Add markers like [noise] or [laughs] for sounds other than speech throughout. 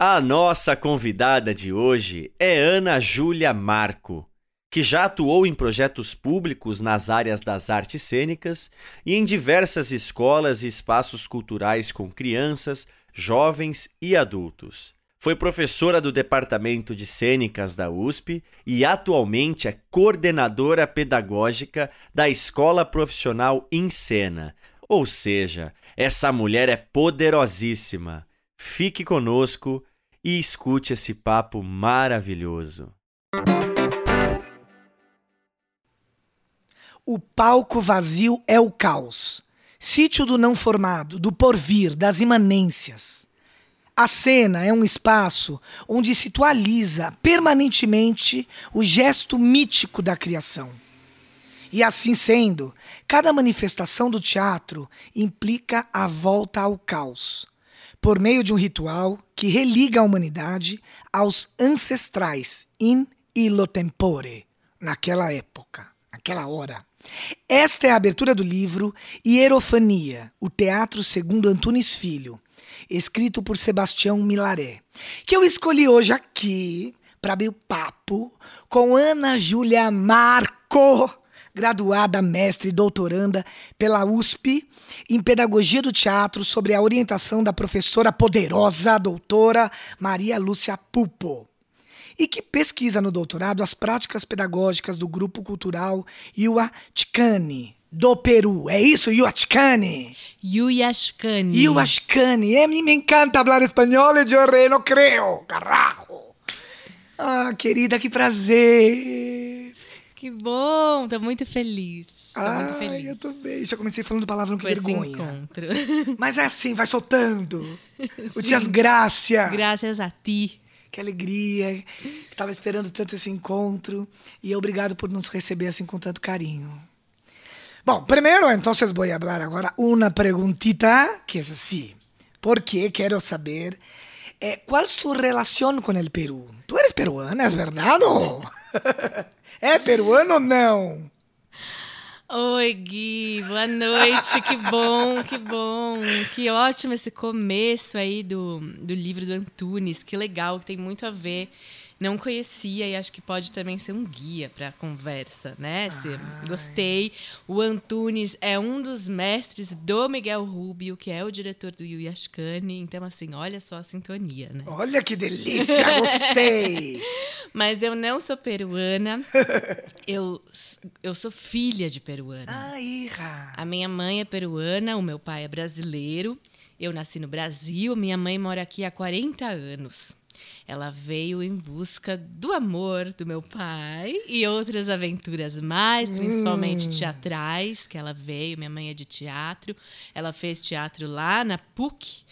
A nossa convidada de hoje é Ana Júlia Marco, que já atuou em projetos públicos nas áreas das artes cênicas e em diversas escolas e espaços culturais com crianças, jovens e adultos. Foi professora do Departamento de Cênicas da USP e atualmente é coordenadora pedagógica da Escola Profissional Encena. Ou seja, essa mulher é poderosíssima. Fique conosco e escute esse papo maravilhoso. O palco vazio é o caos. Sítio do não formado, do porvir, das imanências. A cena é um espaço onde se atualiza permanentemente o gesto mítico da criação. E assim sendo, cada manifestação do teatro implica a volta ao caos, por meio de um ritual que religa a humanidade aos ancestrais in illo tempore, naquela época, naquela hora. Esta é a abertura do livro Hierofania, o Teatro segundo Antunes Filho, escrito por Sebastião Milaré, que eu escolhi hoje aqui para abrir o papo com Ana Júlia Marco, graduada, mestre e doutoranda pela USP em Pedagogia do Teatro, sobre a orientação da professora poderosa doutora Maria Lúcia Pupo. E que pesquisa no doutorado as práticas pedagógicas do grupo cultural Yuachcani, do Peru. É isso, Yuachcani? Yuyashkani. Yuachcani. É, me encanta falar espanhol e eu re não creio, carajo. Ah, querida, que prazer. Que bom, tô muito feliz. Tô Ai, muito feliz. eu também. Já comecei falando palavrão que com vergonha. encontro. Mas é assim, vai soltando. [laughs] O Tias Gracias. Graças a ti. Que alegria. Tava esperando tanto esse encontro. E obrigado por nos receber assim com tanto carinho. Bom, primeiro, entonces voy a hablar agora una preguntita que es así. Porque quero saber eh, cuál su relación con el Perú. Tú eres peruana, ¿es verdad o no? [laughs] é peruano ou não? Oi, Gui, boa noite, que bom, que bom. Que ótimo esse começo aí do, do livro do Antunes, que legal, que tem muito a ver. Não conhecia e acho que pode também ser um guia para a conversa, né? Se, gostei. O Antunes é um dos mestres do Miguel Rubio, que é o diretor do Yuyashkani. Então, assim, olha só a sintonia, né? Olha que delícia, gostei. [laughs] Mas eu não sou peruana. [laughs] eu, eu sou filha de peruana. Ah. A minha mãe é peruana, o meu pai é brasileiro. Eu nasci no Brasil, minha mãe mora aqui há 40 anos. Ela veio em busca do amor do meu pai e outras aventuras mais, principalmente teatrais, que ela veio. Minha mãe é de teatro. Ela fez teatro lá na PUC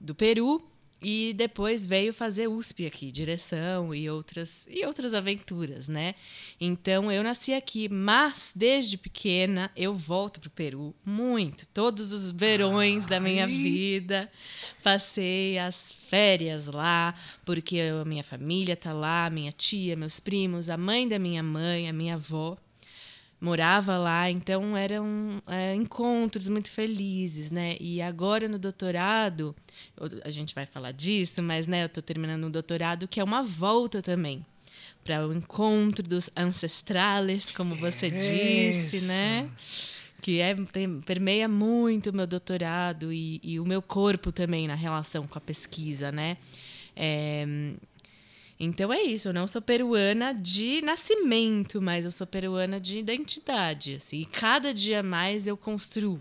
do Peru e depois veio fazer USP aqui, direção e outras e outras aventuras, né? Então eu nasci aqui, mas desde pequena eu volto pro Peru muito, todos os verões da minha Ai. vida. Passei as férias lá, porque a minha família tá lá, minha tia, meus primos, a mãe da minha mãe, a minha avó morava lá, então eram é, encontros muito felizes, né? E agora no doutorado, a gente vai falar disso, mas né, eu estou terminando um doutorado que é uma volta também para o encontro dos ancestrales, como você disse, Isso. né? Que é, tem- permeia muito o meu doutorado e, e o meu corpo também na relação com a pesquisa, né? É, então é isso, eu não sou peruana de nascimento, mas eu sou peruana de identidade, assim. E cada dia mais eu construo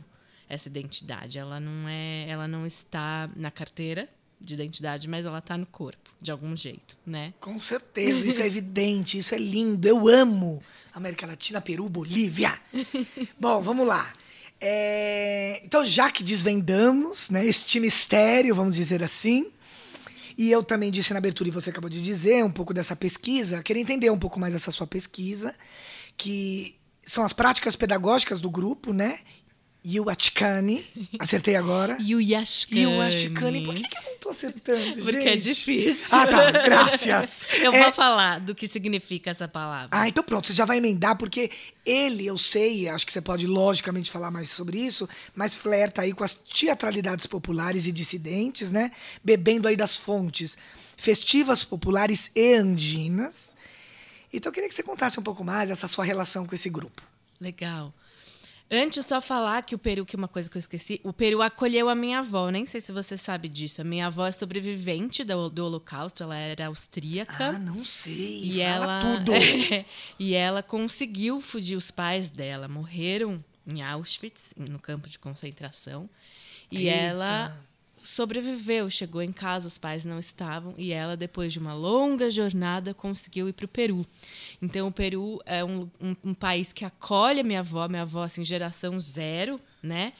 essa identidade. Ela não é, ela não está na carteira de identidade, mas ela está no corpo, de algum jeito, né? Com certeza, isso é evidente, isso é lindo. Eu amo América Latina, Peru, Bolívia. [laughs] Bom, vamos lá. É, Então, já que desvendamos né, este mistério, vamos dizer assim, E eu também disse na abertura, e você acabou de dizer, um pouco dessa pesquisa. Queria entender um pouco mais essa sua pesquisa, que são as práticas pedagógicas do grupo, né? Yuachkani. Acertei agora. [laughs] Yuyashkani. Yuachkani. Por que, que eu não tô acertando, Porque gente? é difícil. Ah, tá. Graças. [laughs] Eu É- vou falar do que significa essa palavra. Ah, então pronto, você já vai emendar, porque ele, eu sei, acho que você pode logicamente falar mais sobre isso, mas flerta aí com as teatralidades populares e dissidentes, né? Bebendo aí das fontes festivas populares e andinas. Então eu queria que você contasse um pouco mais essa sua relação com esse grupo. Legal. Antes, só falar que o Peru, que é uma coisa que eu esqueci, o Peru acolheu a minha avó. Nem sei se você sabe disso. A minha avó é sobrevivente do, do Holocausto, ela era austríaca. Ah, não sei. E ela, tudo. [laughs] e ela conseguiu fugir. Os pais dela morreram em Auschwitz, no campo de concentração. E Eita. ela sobreviveu, chegou em casa, os pais não estavam. E ela, depois de uma longa jornada, conseguiu ir para o Peru. Então, o Peru é um, um, um país que acolhe a minha avó, minha avó, assim, geração zero, né?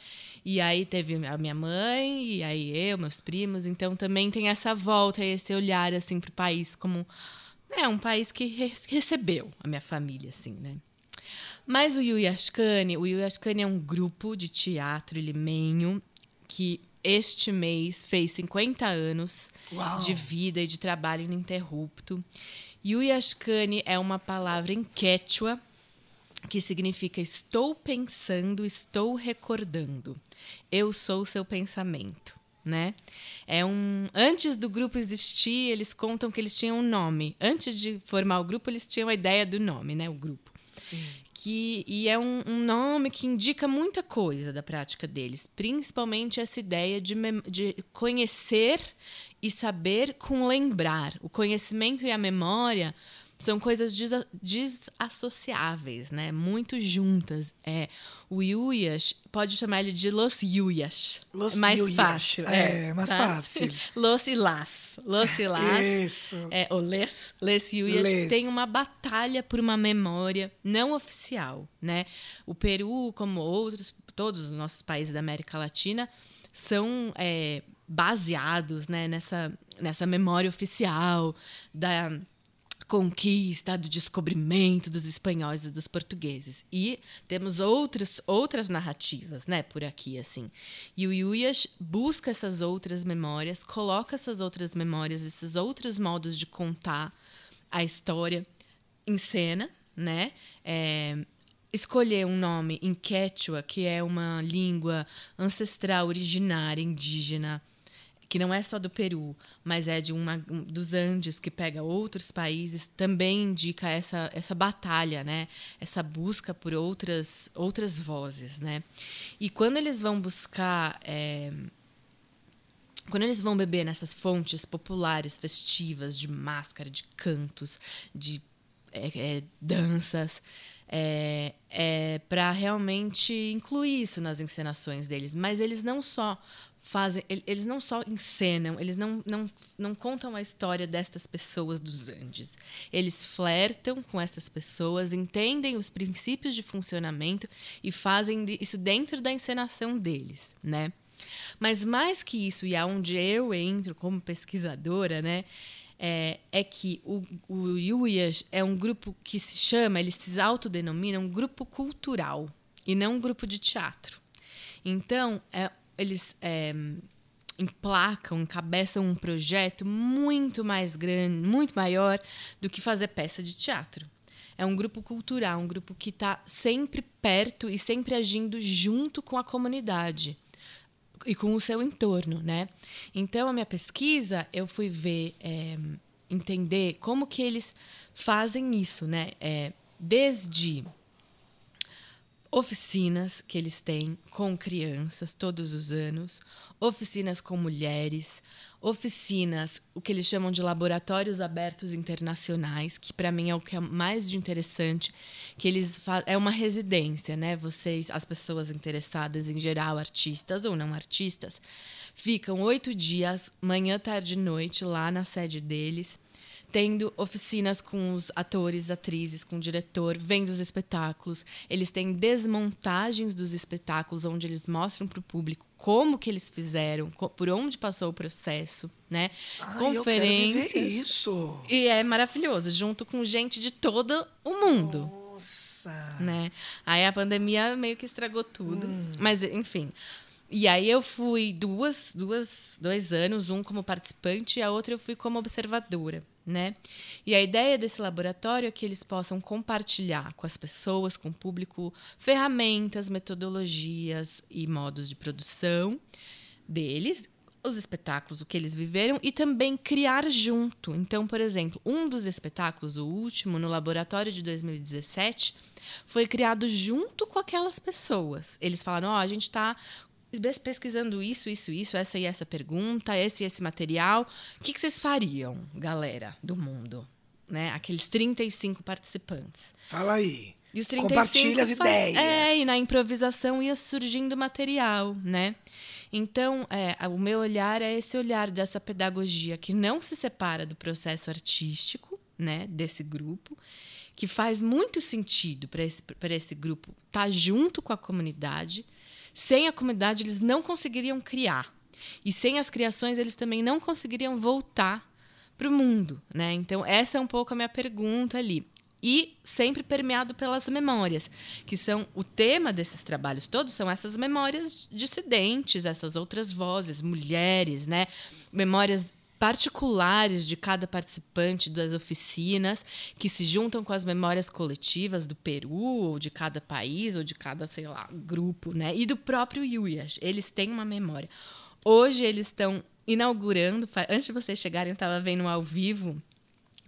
E aí teve a minha mãe, e aí eu, meus primos. Então, também tem essa volta, esse olhar, assim, para o país como é um país que re- recebeu a minha família, assim, né? Mas o Yuyashkani, o Yuyashkani é um grupo de teatro limenho que este mês fez 50 anos Uau. de vida e de trabalho ininterrupto. Yuyashkani é uma palavra em quechua que significa estou pensando, estou recordando. Eu sou seu pensamento, né? É um antes do grupo existir, eles contam que eles tinham um nome. Antes de formar o grupo, eles tinham a ideia do nome, né, o grupo. Sim. Que, e é um, um nome que indica muita coisa da prática deles, principalmente essa ideia de, de conhecer e saber com lembrar. O conhecimento e a memória são coisas desa- desassociáveis, né? Muito juntas. É, o Yuyas, pode chamar ele de Los Yuyas. Los é mais Yuyas. fácil. É, mais fácil. [laughs] Los e Las. Los e Las. Isso. É, o Les, Les Yuyas Les. tem uma batalha por uma memória não oficial, né? O Peru, como outros, todos os nossos países da América Latina, são é, baseados né, nessa, nessa memória oficial da conquista, do descobrimento dos espanhóis e dos portugueses. E temos outras, outras narrativas, né, por aqui, assim. E o Yuyas busca essas outras memórias, coloca essas outras memórias, esses outros modos de contar a história em cena, né? É, escolher um nome em Quechua, que é uma língua ancestral, originária, indígena, que não é só do Peru, mas é de uma um- dos Andes, que pega outros países, também indica essa, essa batalha, né? Essa busca por outras, outras vozes, né? E quando eles vão buscar... é, quando eles vão beber nessas fontes populares, festivas, de máscara, de cantos, de é, é, danças, é, é para realmente incluir isso nas encenações deles. Mas eles não só fazem, el- eles não só encenam, eles não, não, não contam a história destas pessoas dos Andes. Eles flertam com essas pessoas, entendem os princípios de funcionamento e fazem isso dentro da encenação deles, né? Mas mais que isso, e aonde eu entro como pesquisadora, né, é, é que o, o Yuyas é um grupo que se chama, eles se autodenominam um grupo cultural e não um grupo de teatro. Então, é, eles é, emplacam, encabeçam um projeto muito mais grande, muito maior do que fazer peça de teatro. É um grupo cultural, um grupo que está sempre perto e sempre agindo junto com a comunidade e com o seu entorno, né? Então a minha pesquisa eu fui ver, é, entender como que eles fazem isso, né? É, desde oficinas que eles têm com crianças todos os anos, oficinas com mulheres, oficinas, o que eles chamam de laboratórios abertos internacionais, que para mim é o que é mais de interessante, que eles é uma residência, né? Vocês, as pessoas interessadas em geral, artistas ou não artistas, ficam oito dias, manhã, tarde e noite lá na sede deles tendo oficinas com os atores, atrizes, com o diretor, vendo os espetáculos. Eles têm desmontagens dos espetáculos, onde eles mostram para o público como que eles fizeram, por onde passou o processo, né? Ai, Conferências. Eu quero viver isso. E é maravilhoso, junto com gente de todo o mundo. Nossa. Né? Aí a pandemia meio que estragou tudo. Hum. Mas, enfim. E aí eu fui duas, duas, dois anos, um como participante e a outra eu fui como observadora, né? E a ideia desse laboratório é que eles possam compartilhar com as pessoas, com o público, ferramentas, metodologias e modos de produção deles, os espetáculos, o que eles viveram e também criar junto. Então, por exemplo, um dos espetáculos, o último, no laboratório de 2017, foi criado junto com aquelas pessoas. Eles falaram: Ó, oh, a gente está pesquisando isso, isso, isso, essa e essa pergunta, esse e esse material. O que, que vocês fariam, galera do mundo? Né? Aqueles 35 participantes. Fala aí. E os 35 Compartilha as ideias. É, e na improvisação ia surgindo material, né? Então, é, o meu olhar é esse olhar dessa pedagogia que não se separa do processo artístico, né, desse grupo, que faz muito sentido para esse, esse grupo estar tá junto com a comunidade, sem a comunidade, eles não conseguiriam criar. E sem as criações, eles também não conseguiriam voltar para o mundo. Né? Então, essa é um pouco a minha pergunta ali. E sempre permeado pelas memórias, que são o tema desses trabalhos todos, são essas memórias dissidentes, essas outras vozes, mulheres, né? memórias particulares de cada participante das oficinas, que se juntam com as memórias coletivas do Peru, ou de cada país, ou de cada, sei lá, grupo, né? E do próprio Yuyas. Eles têm uma memória. Hoje eles estão inaugurando, antes de vocês chegarem, eu estava vendo ao vivo.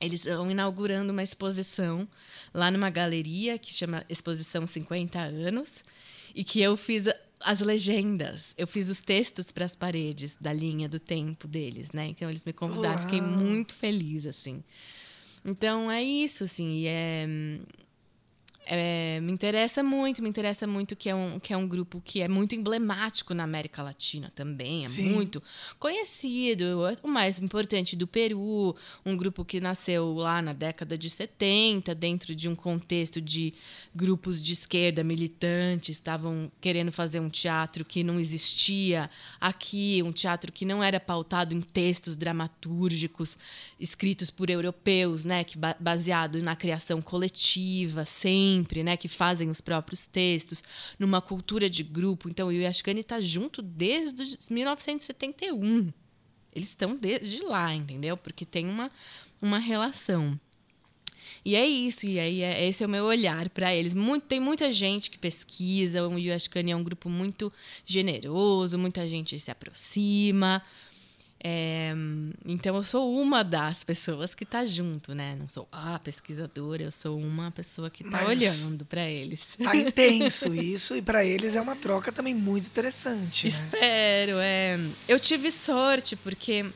Eles estão inaugurando uma exposição lá numa galeria que chama Exposição 50 Anos, e que eu fiz as legendas. Eu fiz os textos para as paredes da linha do tempo deles, né? Então eles me convidaram, Uau. fiquei muito feliz assim. Então é isso, assim, e é é, me interessa muito, me interessa muito que é, um, que é um grupo que é muito emblemático na América Latina também, é Sim. muito conhecido, o mais importante do Peru, um grupo que nasceu lá na década de 70, dentro de um contexto de grupos de esquerda militantes, estavam querendo fazer um teatro que não existia aqui, um teatro que não era pautado em textos dramatúrgicos escritos por europeus, né, que baseado na criação coletiva, sem sempre, né, que fazem os próprios textos, numa cultura de grupo. Então, o Yashkani está junto desde 1971. Eles estão desde lá, entendeu? Porque tem uma, uma relação. E é isso, e aí é, esse é o meu olhar para eles. Muito, tem muita gente que pesquisa, o Yashkani é um grupo muito generoso, muita gente se aproxima, é, então eu sou uma das pessoas que está junto, né? Não sou a pesquisadora, eu sou uma pessoa que está olhando para eles. Tá intenso [laughs] isso e para eles é uma troca também muito interessante. Né? Espero. É. Eu tive sorte porque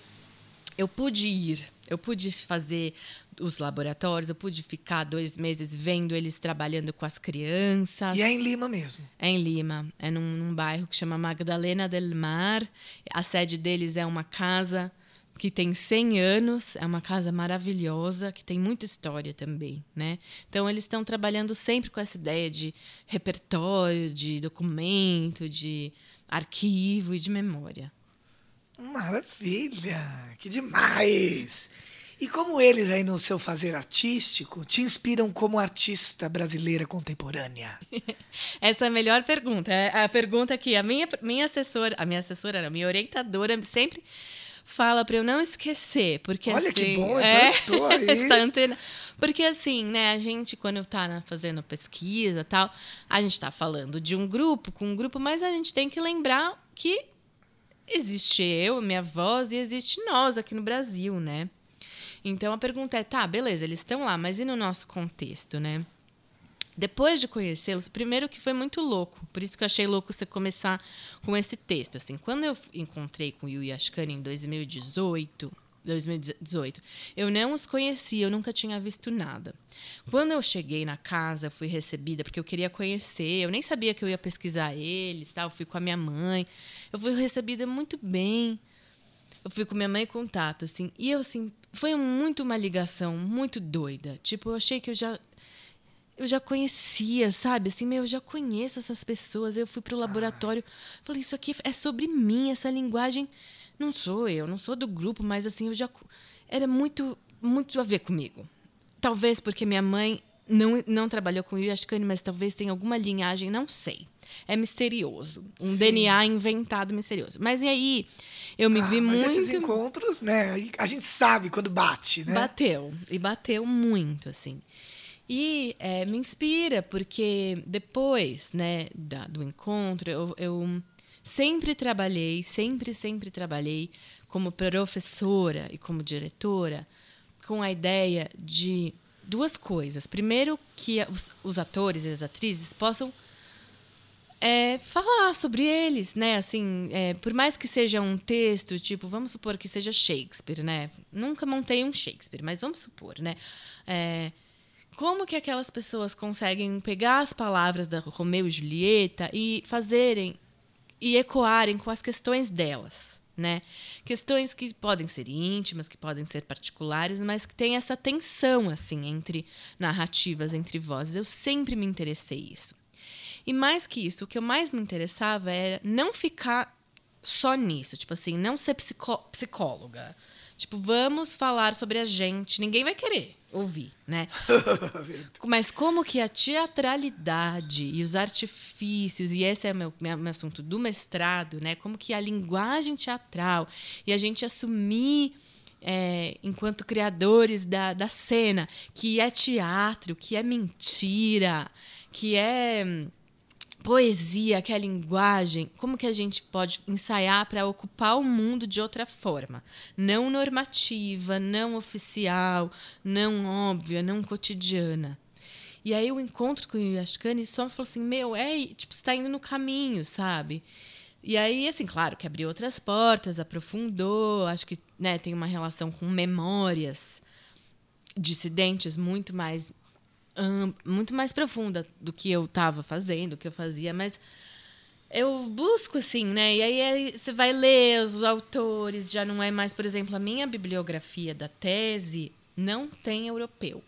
eu pude ir, eu pude fazer os laboratórios, eu pude ficar dois meses vendo eles trabalhando com as crianças. E é em Lima mesmo? É em Lima. É num, num bairro que chama Magdalena del Mar. A sede deles é uma casa que tem 100 anos, é uma casa maravilhosa, que tem muita história também, né? Então eles estão trabalhando sempre com essa ideia de repertório, de documento, de arquivo e de memória. Maravilha! Que demais! E como eles aí no seu fazer artístico te inspiram como artista brasileira contemporânea? [laughs] Essa é a melhor pergunta. É a pergunta que a minha, minha assessora, a minha assessora, a minha orientadora sempre fala para eu não esquecer, porque Olha assim, que bom, é, [laughs] então aí. antena, porque assim, né, a gente quando tá fazendo pesquisa, tal, a gente está falando de um grupo com um grupo, mas a gente tem que lembrar que existe eu, minha voz e existe nós aqui no Brasil, né? Então a pergunta é: tá, beleza, eles estão lá, mas e no nosso contexto, né? Depois de conhecê-los, primeiro que foi muito louco, por isso que eu achei louco você começar com esse texto. Assim, quando eu encontrei com o Yu Ashkani em 2018, 2018, eu não os conhecia, eu nunca tinha visto nada. Quando eu cheguei na casa, fui recebida porque eu queria conhecer, eu nem sabia que eu ia pesquisar eles, tal, eu fui com a minha mãe. Eu fui recebida muito bem. Eu fui com minha mãe em contato, assim, e eu assim, foi muito uma ligação muito doida. Tipo, eu achei que eu já eu já conhecia, sabe? Assim, meu, eu já conheço essas pessoas. Eu fui pro laboratório, falei, isso aqui é sobre mim, essa linguagem não sou eu, não sou do grupo, mas assim, eu já era muito muito a ver comigo. Talvez porque minha mãe não, não trabalhou com Yashkani, mas talvez tenha alguma linhagem, não sei. É misterioso. Um Sim. DNA inventado misterioso. Mas e aí, eu me ah, vi mas muito. Esses encontros, né? A gente sabe quando bate, né? Bateu. E bateu muito, assim. E é, me inspira, porque depois né, da, do encontro, eu, eu sempre trabalhei, sempre, sempre trabalhei como professora e como diretora com a ideia de duas coisas. Primeiro, que os, os atores e as atrizes possam é, falar sobre eles, né? Assim, é, por mais que seja um texto, tipo, vamos supor que seja Shakespeare, né? Nunca montei um Shakespeare, mas vamos supor, né? É, como que aquelas pessoas conseguem pegar as palavras da Romeu e Julieta e fazerem e ecoarem com as questões delas, né? Questões que podem ser íntimas, que podem ser particulares, mas que tem essa tensão assim entre narrativas, entre vozes. Eu sempre me interessei isso. E mais que isso, o que eu mais me interessava era não ficar só nisso, tipo assim, não ser psicóloga. Tipo, vamos falar sobre a gente. Ninguém vai querer ouvir, né? [laughs] Mas como que a teatralidade e os artifícios, e esse é meu, meu, meu assunto do mestrado, né? Como que a linguagem teatral e a gente assumir é, enquanto criadores da, da cena, que é teatro, que é mentira, que é poesia, que é a linguagem, como que a gente pode ensaiar para ocupar o mundo de outra forma, não normativa, não oficial, não óbvia, não cotidiana. E aí o encontro com o Yashkani só falou assim, meu, é, tipo, está indo no caminho, sabe? E aí, assim, claro que abriu outras portas, aprofundou, acho que né, tem uma relação com memórias dissidentes muito mais muito mais profunda do que eu estava fazendo, do que eu fazia, mas eu busco assim, né? E aí, você vai ler os autores, já não é mais, por exemplo, a minha bibliografia da tese não tem europeu,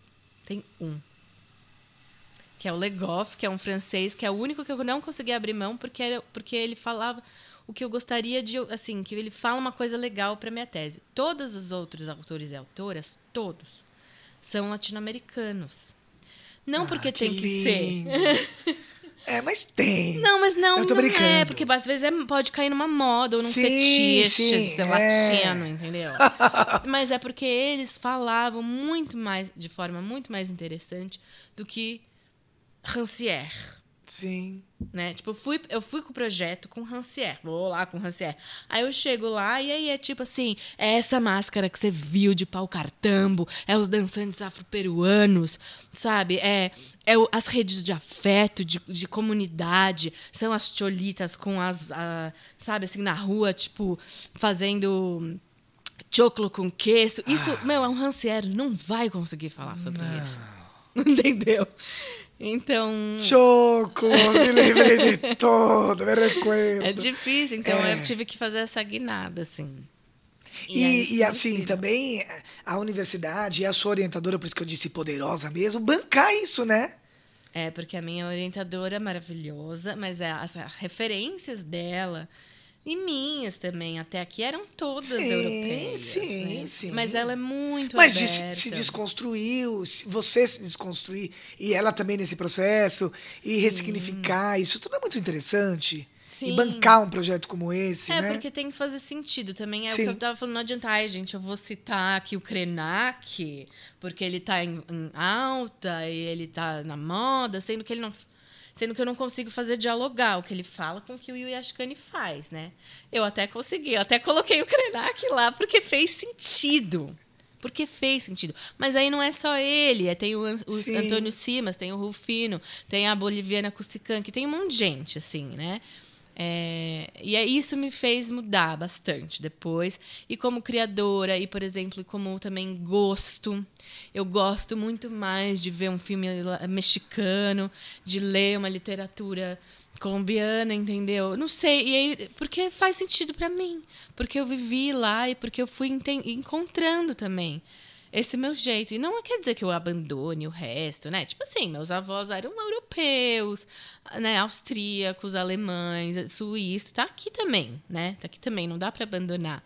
tem um. Que é o Legoff, que é um francês, que é o único que eu não consegui abrir mão porque, porque ele falava o que eu gostaria de, assim, que ele fala uma coisa legal para minha tese. Todos os outros autores e autoras, todos, são latino-americanos. Não ah, porque que tem que ser. É, mas tem. Não, mas não, eu tô não é, brincando. é, porque às vezes é, pode cair numa moda ou num sim, fetiche sim, é. latino, entendeu? [laughs] mas é porque eles falavam muito mais, de forma muito mais interessante do que Rancière. Sim. Né? Tipo, eu fui, eu fui com o projeto com Rancière. Vou lá com Rancière. Aí eu chego lá e aí é tipo assim: é essa máscara que você viu de pau cartambo, é os dançantes afro-peruanos, sabe? É, é o, as redes de afeto, de, de comunidade, são as cholitas com as. A, sabe, assim, na rua, tipo, fazendo choclo com queijo. Isso, ah. meu, é um Rancière, não vai conseguir falar sobre não. isso. [laughs] Entendeu? Então. Choco, me lembrei de [laughs] todo, me recuerdo. É difícil, então é. eu tive que fazer essa guinada, assim. E, e, e assim, também a universidade e a sua orientadora, por isso que eu disse poderosa mesmo, bancar isso, né? É, porque a minha orientadora é maravilhosa, mas é, as referências dela e minhas também, até aqui eram todas sim, europeias. Sim, né? sim. Mas ela é muito Mas aberta. se desconstruiu, você se desconstruir, e ela também nesse processo, e sim. ressignificar, isso tudo é muito interessante. Sim. E bancar um projeto como esse, é, né? porque tem que fazer sentido também. É Sim. o que eu tava falando, não adianta, ai, gente, eu vou citar aqui o Krenak, porque ele tá em, em alta e ele tá na moda, sendo que ele não Sendo que eu não consigo fazer dialogar o que ele fala com o que o Yashkani faz, né? Eu até consegui, eu até coloquei o Krenak lá porque fez sentido. Porque fez sentido. Mas aí não é só ele. É, tem o, o Antônio Simas, tem o Rufino, tem a Boliviana Custican, que tem um monte de gente, assim, né? É, e é, isso me fez mudar bastante depois. E como criadora, e por exemplo, como também gosto, eu gosto muito mais de ver um filme mexicano, de ler uma literatura colombiana, entendeu? Não sei, e aí, porque faz sentido para mim, porque eu vivi lá e porque eu fui encontrando também esse meu jeito. E não quer dizer que eu abandone o resto, né? Tipo assim, meus avós eram europeus, né? Austríacos, alemães, suíços, tá aqui também, né? Tá aqui também, não dá para abandonar.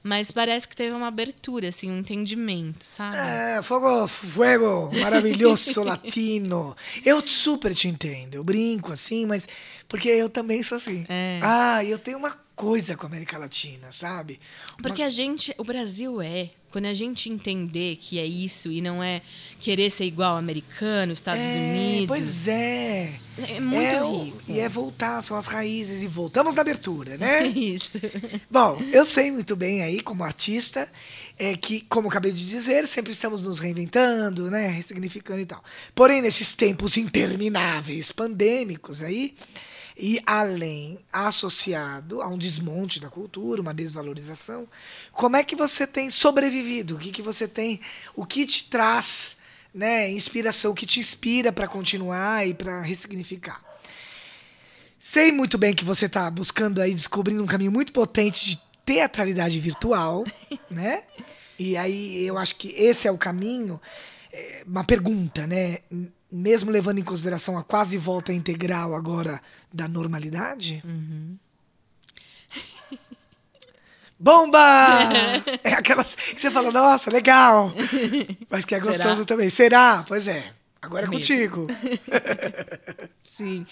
Mas parece que teve uma abertura, assim, um entendimento, sabe? É, fogo, fuego, maravilhoso [laughs] latino. Eu super te entendo, eu brinco assim, mas porque eu também sou assim. É. Ah, eu tenho uma coisa com a América Latina, sabe? Uma... Porque a gente, o Brasil é, quando a gente entender que é isso e não é querer ser igual ao americano, Estados é, Unidos. Pois é. É muito é, rico. E é voltar, são as raízes. E voltamos na abertura, né? [laughs] Isso. Bom, eu sei muito bem aí, como artista, é que, como acabei de dizer, sempre estamos nos reinventando, né? Ressignificando e tal. Porém, nesses tempos intermináveis, pandêmicos aí, e além, associado a um desmonte da cultura, uma desvalorização, como é que você tem sobrevivido? O que, que você tem, o que te traz né, inspiração, o que te inspira para continuar e para ressignificar? Sei muito bem que você está buscando aí, descobrindo um caminho muito potente de teatralidade virtual, [laughs] né? E aí eu acho que esse é o caminho. É uma pergunta, né? Mesmo levando em consideração a quase volta integral agora da normalidade? Uhum. Bomba! [laughs] é aquelas que você fala, nossa, legal. Mas que é gostoso Será? também. Será? Pois é. Agora é Mesmo. contigo. [laughs] Sim.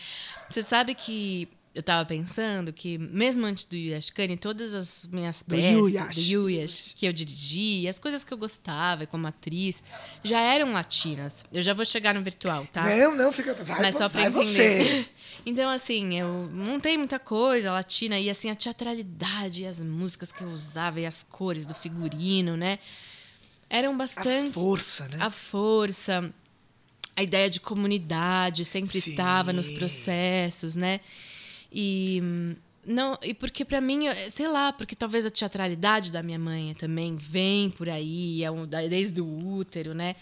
Você sabe que eu tava pensando que, mesmo antes do Yashkani, todas as minhas peças, do Yuyash, que eu dirigi, as coisas que eu gostava como atriz, já eram latinas. Eu já vou chegar no virtual, tá? Não, não, fica. Vai, Mas só pra vai você. [laughs] então, assim, eu montei muita coisa latina, e assim, a teatralidade, as músicas que eu usava, e as cores do figurino, né? Eram bastante. A força, né? A força. A ideia de comunidade sempre estava nos processos, né? E não, e porque para mim, sei lá, porque talvez a teatralidade da minha mãe também vem por aí, é um, desde o útero, né?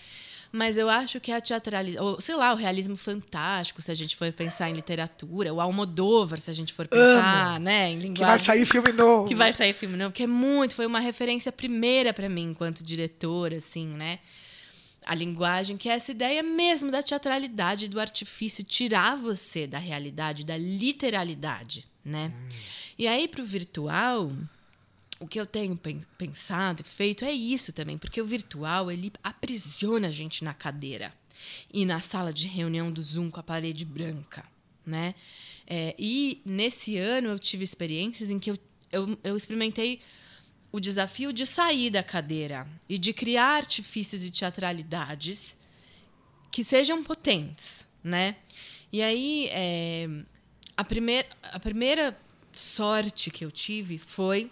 Mas eu acho que a teatralidade, ou sei lá, o realismo fantástico, se a gente for pensar em literatura, o Almodóvar, se a gente for pensar, Amo. né, em linguagem. Que vai sair filme novo. Que vai sair filme novo, que é muito, foi uma referência primeira para mim enquanto diretora, assim, né? A linguagem, que é essa ideia mesmo da teatralidade, do artifício, tirar você da realidade, da literalidade, né? Hum. E aí, para o virtual, o que eu tenho pensado e feito é isso também, porque o virtual, ele aprisiona a gente na cadeira e na sala de reunião do Zoom com a parede branca, né? É, e nesse ano eu tive experiências em que eu, eu, eu experimentei o desafio de sair da cadeira e de criar artifícios e teatralidades que sejam potentes, né? E aí, é, a, primeir, a primeira sorte que eu tive foi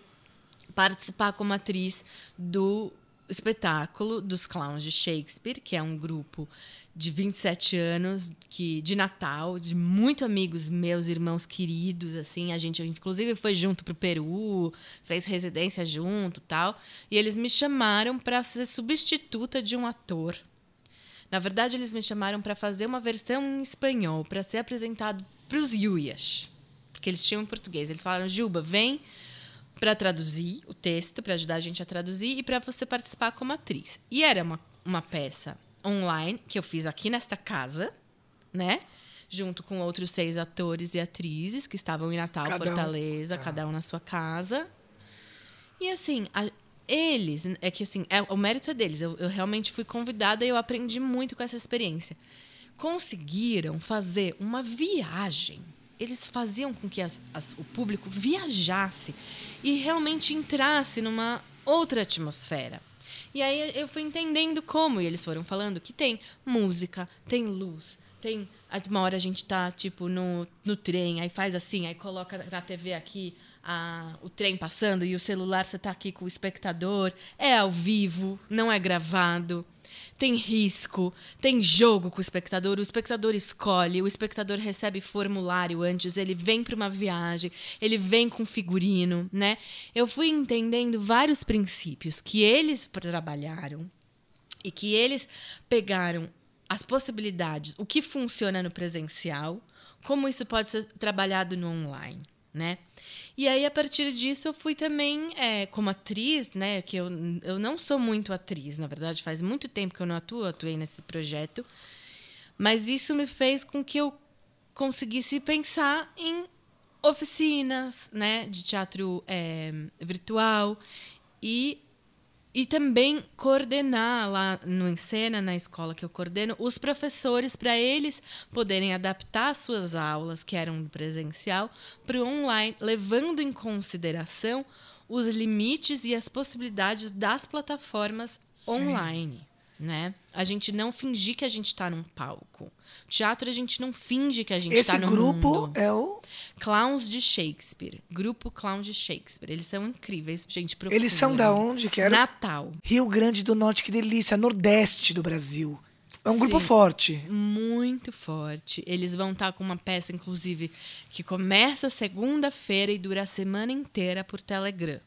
participar como atriz do espetáculo dos Clowns de Shakespeare, que é um grupo de 27 anos, que de Natal, de muito amigos meus, irmãos queridos, assim, a gente inclusive foi junto pro Peru, fez residência junto, tal, e eles me chamaram para ser substituta de um ator. Na verdade, eles me chamaram para fazer uma versão em espanhol, para ser apresentado para os Yuyas, porque eles tinham em português. Eles falaram: "Juba, vem para traduzir o texto, para ajudar a gente a traduzir e para você participar como atriz". E era uma uma peça online, que eu fiz aqui nesta casa, né? Junto com outros seis atores e atrizes que estavam em Natal, cada Fortaleza, um. cada um na sua casa. E assim, a, eles, é que assim, é, o mérito é deles. Eu, eu realmente fui convidada e eu aprendi muito com essa experiência. Conseguiram fazer uma viagem eles faziam com que as, as, o público viajasse e realmente entrasse numa outra atmosfera. E aí eu fui entendendo como, e eles foram falando que tem música, tem luz, tem. Uma hora a gente tá, tipo, no, no trem, aí faz assim, aí coloca na TV aqui a, o trem passando e o celular você tá aqui com o espectador. É ao vivo, não é gravado tem risco, tem jogo com o espectador, o espectador escolhe, o espectador recebe formulário antes, ele vem para uma viagem, ele vem com figurino, né? Eu fui entendendo vários princípios que eles trabalharam e que eles pegaram as possibilidades, o que funciona no presencial, como isso pode ser trabalhado no online, né? E aí, a partir disso, eu fui também, é, como atriz, né? Que eu, eu não sou muito atriz, na verdade, faz muito tempo que eu não atuo, atuei nesse projeto. Mas isso me fez com que eu conseguisse pensar em oficinas, né? De teatro é, virtual e e também coordenar lá no Encena, na escola que eu coordeno, os professores para eles poderem adaptar suas aulas, que eram presencial, para o online, levando em consideração os limites e as possibilidades das plataformas Sim. online né? A gente não fingir que a gente está num palco. Teatro a gente não finge que a gente está no mundo. Esse grupo é o Clowns de Shakespeare. Grupo Clowns de Shakespeare. Eles são incríveis, gente. Procura. Eles são da onde? Que era? Natal. Rio Grande do Norte, que delícia. Nordeste do Brasil. É um Sim, grupo forte. Muito forte. Eles vão estar tá com uma peça, inclusive, que começa segunda-feira e dura a semana inteira por Telegram.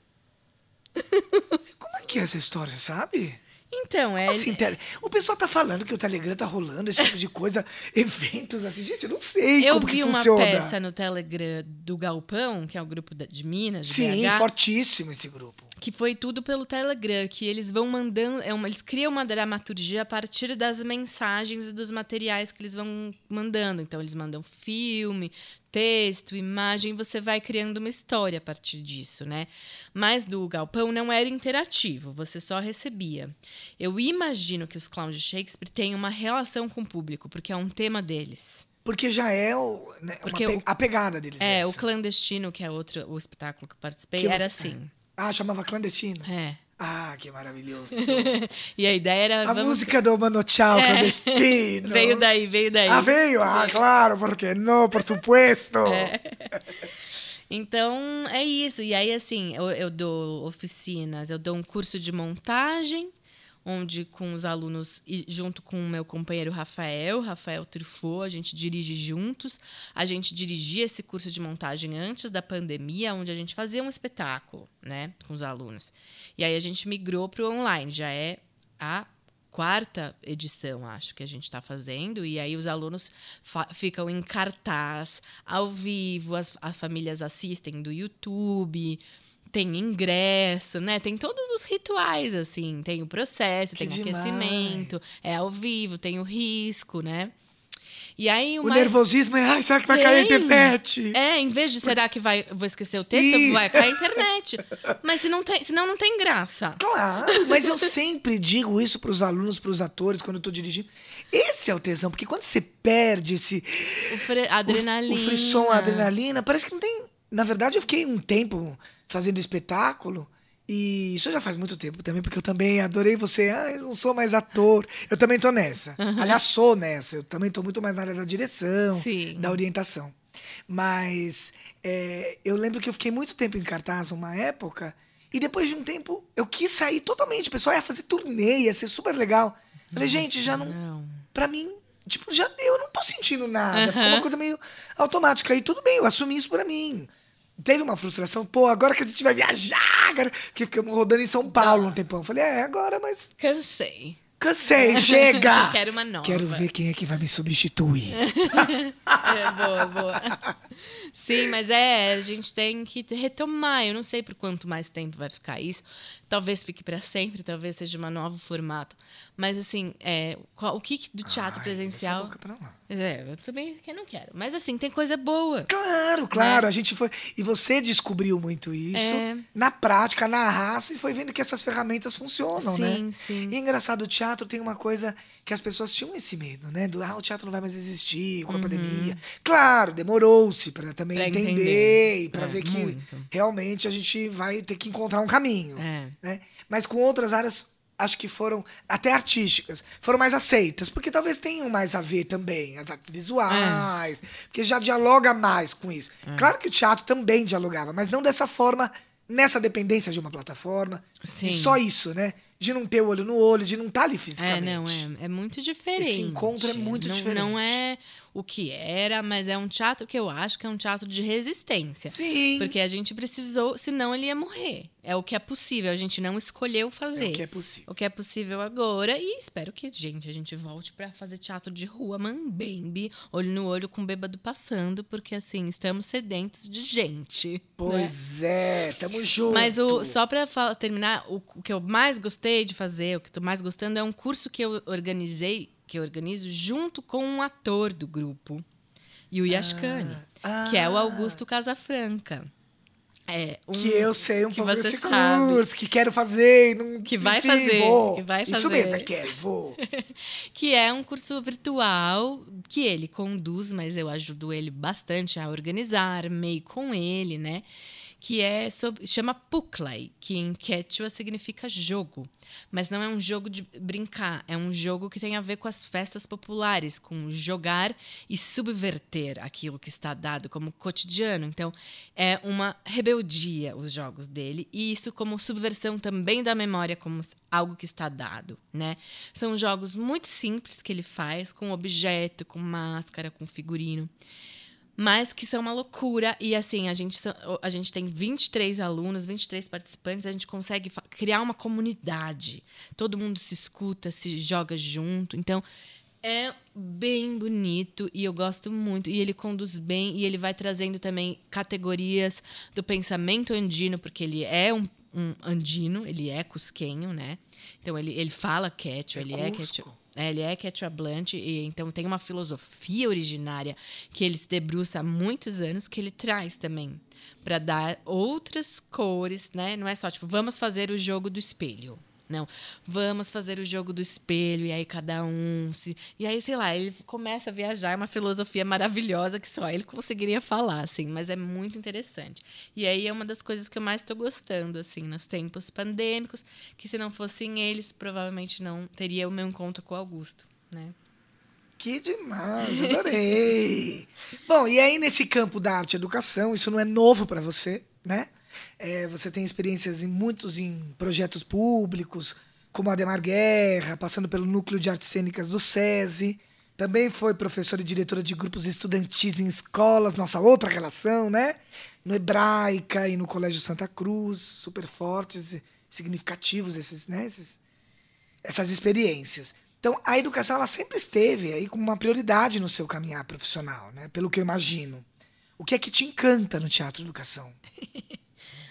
Como é que é essa história, sabe? Então, é. Assim, tele... O pessoal tá falando que o Telegram tá rolando esse tipo de coisa, [laughs] eventos assim. Gente, eu não sei eu como que funciona. Eu vi uma peça no Telegram do Galpão, que é o grupo de Minas. De Sim, BH, fortíssimo esse grupo. Que foi tudo pelo Telegram, que eles vão mandando. É uma, eles criam uma dramaturgia a partir das mensagens e dos materiais que eles vão mandando. Então, eles mandam filme, texto, imagem, você vai criando uma história a partir disso, né? Mas do Galpão não era interativo, você só recebia. Eu imagino que os clowns de Shakespeare têm uma relação com o público, porque é um tema deles. Porque já é o, né, porque pe... a pegada deles. É, essa. o Clandestino, que é outro o espetáculo que eu participei, que era assim. É. Ah, chamava Clandestino? É. Ah, que maravilhoso. [laughs] e a ideia era. A vamos... música do Mano Tchau, é. clandestino. veio daí, veio daí. Ah, veio? Ah, claro, porque não, por supuesto. [laughs] É. Então, é isso. E aí, assim, eu, eu dou oficinas, eu dou um curso de montagem onde com os alunos e junto com o meu companheiro Rafael, Rafael Truffaut, a gente dirige juntos. A gente dirigia esse curso de montagem antes da pandemia, onde a gente fazia um espetáculo, né, com os alunos. E aí a gente migrou para o online, já é a quarta edição, acho que a gente está fazendo, e aí os alunos ficam em cartaz, ao vivo, as, as famílias assistem do YouTube tem ingresso, né? Tem todos os rituais, assim. Tem o processo, que tem o aquecimento, é ao vivo, tem o risco, né? E aí o mais... nervosismo é, ai, será que vai tem. cair a internet? É, em vez de será que vai, vou esquecer o texto, e... vai cair a [laughs] internet. mas se não tem, senão não tem graça. Claro, mas eu [laughs] sempre digo isso para os alunos, para os atores quando eu tô dirigindo. Esse é o tesão, porque quando você perde esse o fre... adrenalina, o, o frisson, a adrenalina, parece que não tem, na verdade eu fiquei um tempo fazendo espetáculo. E isso já faz muito tempo também, porque eu também adorei você. Ah, eu não sou mais ator. Eu também tô nessa. Uhum. Aliás, sou nessa. Eu também tô muito mais na área da direção, Sim. da orientação. Mas é, eu lembro que eu fiquei muito tempo em cartaz uma época. E depois de um tempo, eu quis sair totalmente. O pessoal ia fazer turnê, ia ser super legal. Falei, Nossa, gente, já não, não. Pra mim, tipo, já eu não tô sentindo nada. Uhum. Ficou uma coisa meio automática. E tudo bem, eu assumi isso pra mim teve uma frustração, pô, agora que a gente vai viajar, cara, que ficamos rodando em São Paulo um tempão. Falei, é, agora, mas. Cansei. Cansei, [laughs] chega! Quero uma nova. Quero ver quem é que vai me substituir. [laughs] é, boa, boa. [laughs] Sim, mas é, a gente tem que retomar. Eu não sei por quanto mais tempo vai ficar isso. Talvez fique para sempre, talvez seja um novo formato. Mas, assim, é, qual, o que do teatro Ai, presencial. É, eu também que não quero. Mas, assim, tem coisa boa. Claro, claro. Né? A gente foi. E você descobriu muito isso é... na prática, na raça, e foi vendo que essas ferramentas funcionam, sim, né? Sim, sim. E é engraçado, o teatro tem uma coisa que as pessoas tinham esse medo, né? Do ah, o teatro não vai mais existir com a uhum. pandemia. Claro, demorou-se para também pra entender, entender, e para é, ver que muito. realmente a gente vai ter que encontrar um caminho. É. Né? Mas com outras áreas, acho que foram até artísticas, foram mais aceitas, porque talvez tenham mais a ver também, as artes visuais, é. porque já dialoga mais com isso. É. Claro que o teatro também dialogava, mas não dessa forma, nessa dependência de uma plataforma. Sim. E só isso, né? de não ter o olho no olho, de não estar tá ali fisicamente. É, não, é, é muito diferente. Esse encontro é muito não, diferente. Não é o que era, mas é um teatro que eu acho que é um teatro de resistência. Sim. Porque a gente precisou, senão ele ia morrer. É o que é possível, a gente não escolheu fazer. É o que é possível. O que é possível agora e espero que, gente, a gente volte para fazer teatro de rua, mambembe, olho no olho com o bêbado passando, porque assim, estamos sedentos de gente. né? Pois é, tamo junto. Mas o, só para terminar, o, o que eu mais gostei de fazer, o que tô mais gostando é um curso que eu organizei, que eu organizo junto com um ator do grupo, e o Yashkani, Ah, que é o Augusto Casafranca. É, um, Que eu sei um que pouco você desse sabe. curso, que quero fazer. Não, Que vai enfim, fazer, Vou. que vai Isso fazer. mesmo, quero, vou. [laughs] que é um curso virtual que ele conduz, mas eu ajudo ele bastante a organizar, meio com ele, né? Que é sobre, chama Puklai, que em Quechua significa jogo. Mas não é um jogo de brincar, é um jogo que tem a ver com as festas populares, com jogar e subverter aquilo que está dado como cotidiano. Então, é uma rebeldia os jogos dele, e isso como subversão também da memória como algo que está dado, né? São jogos muito simples que ele faz, com objeto, com máscara, com figurino mas que são uma loucura. E assim, a gente, a gente tem 23 alunos, 23 participantes, a gente consegue criar uma comunidade. Todo mundo se escuta, se joga junto. Então, é bem bonito e eu gosto muito. E ele conduz bem e ele vai trazendo também categorias do pensamento andino, porque ele é um, um andino, ele é cusquenho, né? Então, ele, ele fala quechua, É ele é Cusco. quechua. Ele é quechuablante, e então tem uma filosofia originária que ele se debruça há muitos anos, que ele traz também, para dar outras cores, né? Não é só tipo, vamos fazer o jogo do espelho. Não, vamos fazer o jogo do espelho, e aí cada um se. E aí, sei lá, ele começa a viajar, é uma filosofia maravilhosa que só ele conseguiria falar, assim, mas é muito interessante. E aí é uma das coisas que eu mais estou gostando, assim, nos tempos pandêmicos, que se não fossem eles, provavelmente não teria o meu encontro com o Augusto, né? Que demais, adorei. [laughs] Bom, e aí nesse campo da arte e educação, isso não é novo para você, né? É, você tem experiências em muitos em projetos públicos, como Ademar Guerra, passando pelo Núcleo de Artes Cênicas do SESI. Também foi professora e diretora de grupos estudantis em escolas, nossa outra relação, né? No Hebraica e no Colégio Santa Cruz, super fortes, e significativos esses, né? Esses, essas experiências. Então, a educação ela sempre esteve aí como uma prioridade no seu caminhar profissional, né? Pelo que eu imagino. O que é que te encanta no teatro educação? [laughs]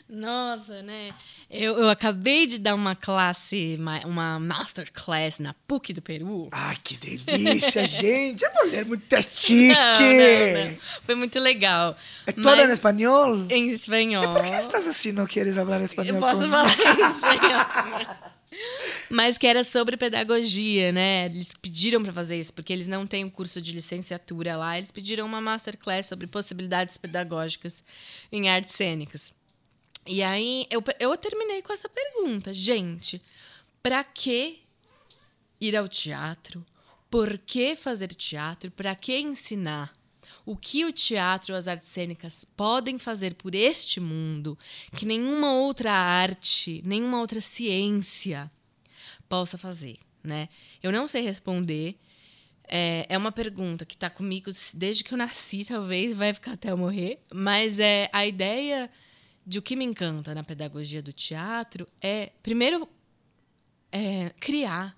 Nossa, né? Eu, eu acabei de dar uma classe, ma- uma masterclass na PUC do Peru. Ai, que delícia, [laughs] gente! A mulher muito chique! Não, não, não. Foi muito legal. É toda Mas em espanhol? Em espanhol. ¿Por qué estás así? No quieres hablar español? Eu posso falar [laughs] em espanhol. Mas que era sobre pedagogia, né? Eles pediram para fazer isso, porque eles não têm um curso de licenciatura lá. Eles pediram uma masterclass sobre possibilidades pedagógicas em artes cênicas. E aí eu, eu terminei com essa pergunta, gente: para que ir ao teatro? Por que fazer teatro? Para que ensinar? O que o teatro as artes cênicas podem fazer por este mundo que nenhuma outra arte, nenhuma outra ciência possa fazer, né? Eu não sei responder. É, é uma pergunta que está comigo desde que eu nasci, talvez, vai ficar até eu morrer. Mas é a ideia de o que me encanta na pedagogia do teatro é, primeiro, é, criar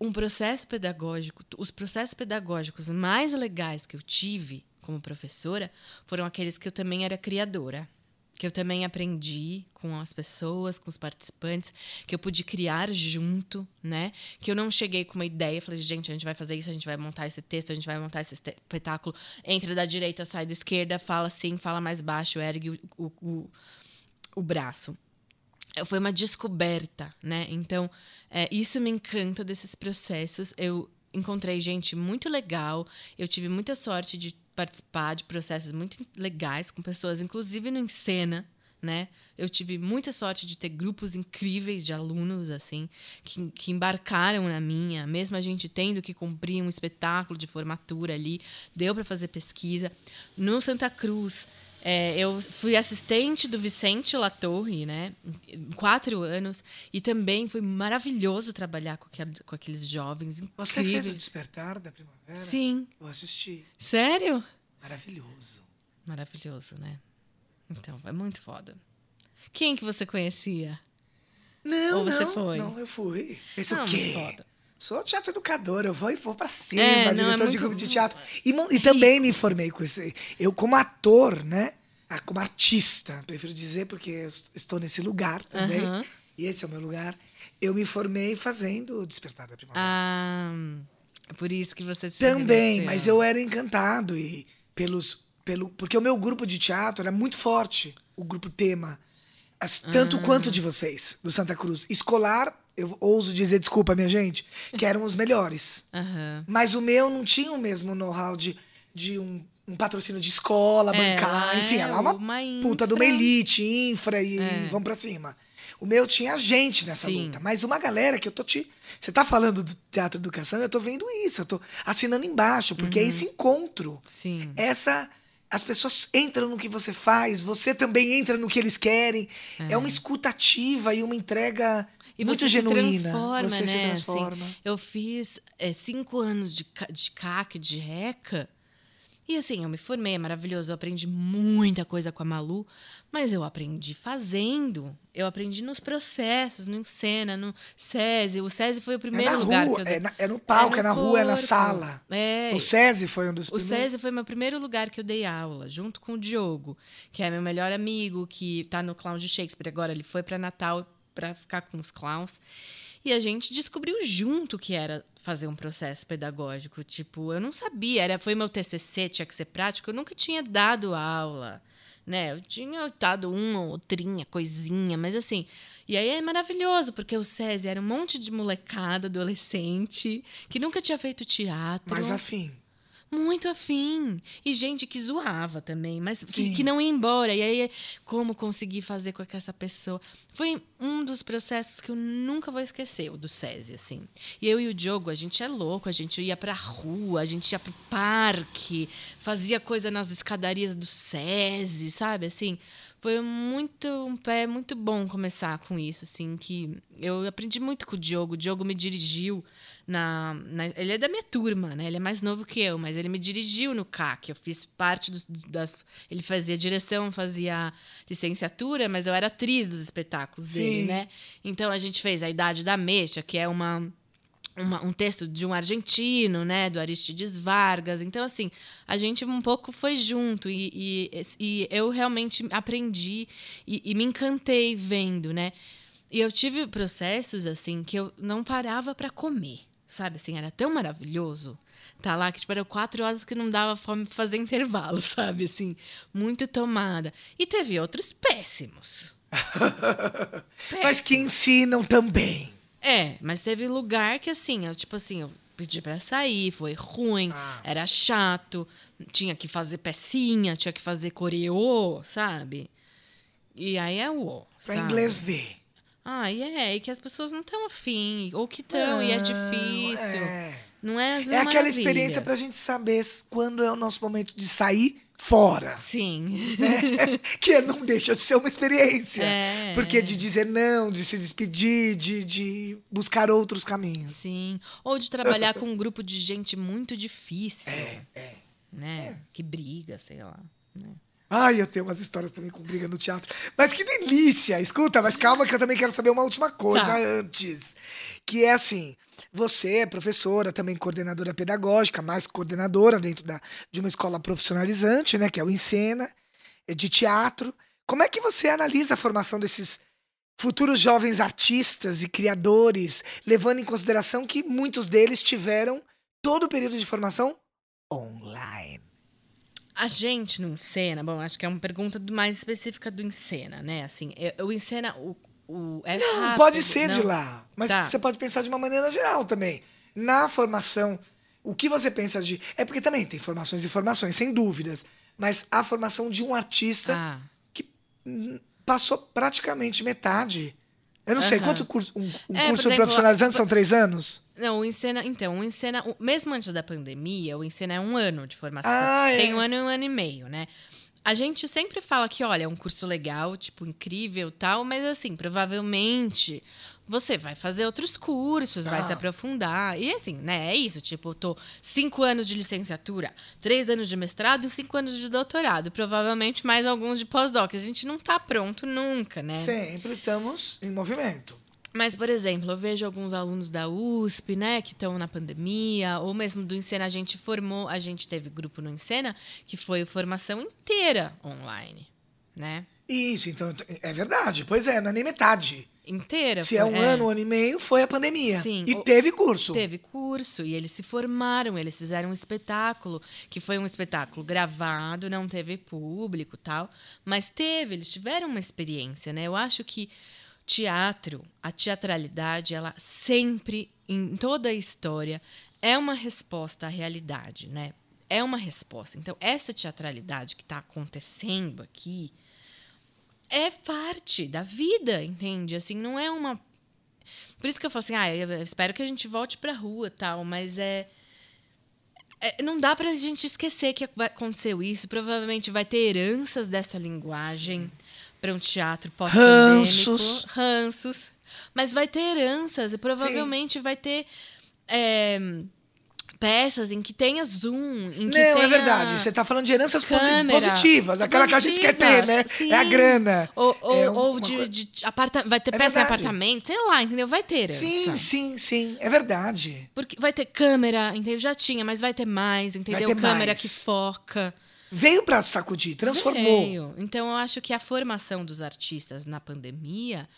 um processo pedagógico. Os processos pedagógicos mais legais que eu tive como professora foram aqueles que eu também era criadora. Que eu também aprendi com as pessoas, com os participantes, que eu pude criar junto, né? Que eu não cheguei com uma ideia, falei, gente, a gente vai fazer isso, a gente vai montar esse texto, a gente vai montar esse espetáculo. Entra da direita, sai da esquerda, fala assim, fala mais baixo, ergue o, o, o, o braço foi uma descoberta, né? Então, é, isso me encanta desses processos. Eu encontrei gente muito legal, eu tive muita sorte de participar de processos muito legais com pessoas, inclusive no Encena, né? Eu tive muita sorte de ter grupos incríveis de alunos, assim, que, que embarcaram na minha, mesmo a gente tendo que cumprir um espetáculo de formatura ali, deu para fazer pesquisa. No Santa Cruz, É, eu fui assistente do Vicente Latorre, né? Quatro anos. E também foi maravilhoso trabalhar com, aqueles, com aqueles jovens Você incríveis. fez o Despertar da Primavera? Sim. Eu assisti. Sério? Maravilhoso. Maravilhoso, né? Então, é muito foda. Quem que você conhecia? Não, Ou você não, foi? Não, eu fui. Esse Não, o quê? muito foda. Sou teatro educador, eu vou e vou pra cima, É, não, diretor é de grupo de teatro. E, e também me formei com esse. Eu, como ator, né? Ah, Como artista, prefiro dizer, porque estou nesse lugar também. Aham. E esse é o meu lugar. Eu me formei fazendo o Despertar da Primavera. Ah, é por isso que você se Também, envelheceu. mas eu era encantado e pelos pelo porque o meu grupo de teatro era muito forte, o grupo tema, As- tanto Ah. quanto de vocês, do Santa Cruz. Escolar, eu ouso dizer, desculpa, minha gente, que eram os melhores. Aham. Mas o meu não tinha o mesmo know-how de, de um, um patrocínio de escola, É, bancar, lá enfim, é ela é uma, uma puta de uma elite, infra e É. vamos pra cima. O meu tinha gente nessa Sim. luta, mas uma galera que eu tô te. Você tá falando do Teatro Educação, eu tô vendo isso, eu tô assinando embaixo, porque Uhum. é esse encontro. Sim. Essa. As pessoas entram no que você faz, você também entra no que eles querem. É, uma escuta ativa e uma entrega E muito você genuína. se transforma, você né? se assim. transforma. eu fiz é, cinco anos de, de CAC, de RECA. E assim, eu me formei, é maravilhoso. Eu aprendi muita coisa com a Malu, mas eu aprendi fazendo. Eu aprendi nos processos, no Encena, no SESI. O SESI foi o É primeiro na lugar rua, que eu é, na- é no palco, é, no na rua, é na corpo. sala. É. O SESI foi um dos O primeiros. SESI foi meu primeiro lugar que eu dei aula, junto com o Diogo, que é meu melhor amigo, que tá no Clown de Shakespeare. Agora ele foi para Natal para ficar com os clowns. E a gente descobriu junto que era fazer um processo pedagógico. Tipo, eu não sabia, era, foi meu TCC, tinha que ser prático, eu nunca tinha dado aula. Né? Eu tinha dado uma outrinha, coisinha, mas assim. E aí é maravilhoso, porque o SESI era um monte de molecada, adolescente, que nunca tinha feito teatro. Mas afim. Muito afim. E gente que zoava também, mas que, que não ia embora. E aí, como conseguir fazer com que essa pessoa. Foi um dos processos que eu nunca vou esquecer, o do SESI, assim. E eu e o Diogo, a gente é louco, a gente ia pra rua, a gente ia pro parque, fazia coisa nas escadarias do SESI, sabe? Assim, foi muito um pé muito bom começar com isso, assim, que eu aprendi muito com o Diogo. O Diogo me dirigiu na, na- ele é da minha turma, né? Ele é mais novo que eu, mas ele me dirigiu no CAC. Eu fiz parte dos, das. Ele fazia direção, fazia licenciatura, mas eu era atriz dos espetáculos dele, Sim. né? Então a gente fez a Idade da Mexa, que é uma uma- um texto de um argentino, né, do Aristides Vargas. Então, assim, a gente um pouco foi junto e, e, e eu realmente aprendi e, e me encantei vendo, né? E eu tive processos, assim, que eu não parava para comer, sabe? Assim, era tão maravilhoso. Tá lá que, tipo, eram quatro horas que não dava fome pra fazer intervalo, [laughs] sabe? Assim, muito tomada. E teve outros péssimos. [laughs] Mas que ensinam também. É, mas teve lugar que assim, eu tipo assim, eu pedi pra sair, foi ruim, Ah. era chato, tinha que fazer pecinha, tinha que fazer coreô, sabe? E aí é o. Pra sabe? inglês ver. Ah, e é, e que as pessoas não estão afim, ou que estão, e é Não, difícil. É, Não é as é aquela experiência pra gente saber quando é o nosso momento de sair fora. Sim. né? [laughs] que não deixa de ser uma experiência. É. Porque de dizer não, de se despedir, de, de buscar outros caminhos. Sim. Ou de trabalhar com um grupo de gente muito difícil. É, é. Né? Que briga, sei lá. né? Ai, eu tenho umas histórias também com briga no teatro. Mas que delícia! Escuta, mas calma que eu também quero saber uma última coisa Tá. antes. Que é assim, você é professora, também coordenadora pedagógica, mais coordenadora dentro da, de uma escola profissionalizante, né? Que é o Encena, é de teatro. Como é que você analisa a formação desses futuros jovens artistas e criadores, levando em consideração que muitos deles tiveram todo o período de formação online? A gente no Encena, bom, acho que é uma pergunta mais específica do Encena, né? Assim, eu- o Encena, o, o, é Não, rápido, pode ser de não? lá. Mas Tá. você pode pensar de uma maneira geral também. Na formação, o que você pensa de. É porque também tem formações e formações, sem dúvidas. Mas a formação de um artista Ah, que passou praticamente metade. Eu não sei, quanto curso, um, um É, curso exemplo, profissionalizante são três anos? não, o Encena, então, o Encena, mesmo antes da pandemia, o Encena é um ano de formação. Ah, é. Tem um ano e um ano e meio, né? a gente sempre fala que, olha, é um curso legal, tipo, incrível tal, mas assim, provavelmente você vai fazer outros cursos, vai Ah. se aprofundar. E assim, né? É isso. Tipo, eu tô cinco anos de licenciatura, três anos de mestrado e cinco anos de doutorado. Provavelmente mais alguns de pós-doc. A gente não tá pronto nunca, né? Sempre estamos em movimento. Mas, por exemplo, eu vejo alguns alunos da USP, né, que estão na pandemia, ou mesmo do Encena, a gente formou, a gente teve grupo no Encena, que foi formação inteira online, né? Isso, então é verdade. Pois é, não é nem metade. Inteira. Se é foi- um ano, um ano e meio, foi a pandemia. Sim, E o- teve curso. Teve curso e eles se formaram, eles fizeram um espetáculo, que foi um espetáculo gravado, não teve público tal, mas teve, eles tiveram uma experiência, né? Eu acho que teatro, a teatralidade, ela sempre, em toda a história, é uma resposta à realidade, né? É uma resposta. Então, essa teatralidade que está acontecendo aqui é parte da vida, entende? Assim, não é uma por isso que eu falo assim, ah, eu espero que a gente volte pra rua tal, mas é. é- não dá pra gente esquecer que aconteceu isso. Provavelmente vai ter heranças dessa linguagem para um teatro pós-pandêmico. Ranços. Ranços. Mas vai ter heranças e provavelmente vai ter é, peças em que tenha zoom, em que Não, é verdade. Você tá falando de heranças câmera. positivas, aquela que a gente quer ter, né? Positivas, É a sim. grana. Ou, ou, É um- ou de, de aparta vai ter É peça em verdade. apartamento, sei lá, entendeu? Vai ter herança. Sim, sim, sim. É verdade. Porque vai ter câmera, entendeu? Já tinha, mas vai ter mais, entendeu? ter câmera mais. que foca. Veio pra sacudir, transformou. Veio. Então, eu acho que a formação dos artistas na pandemia.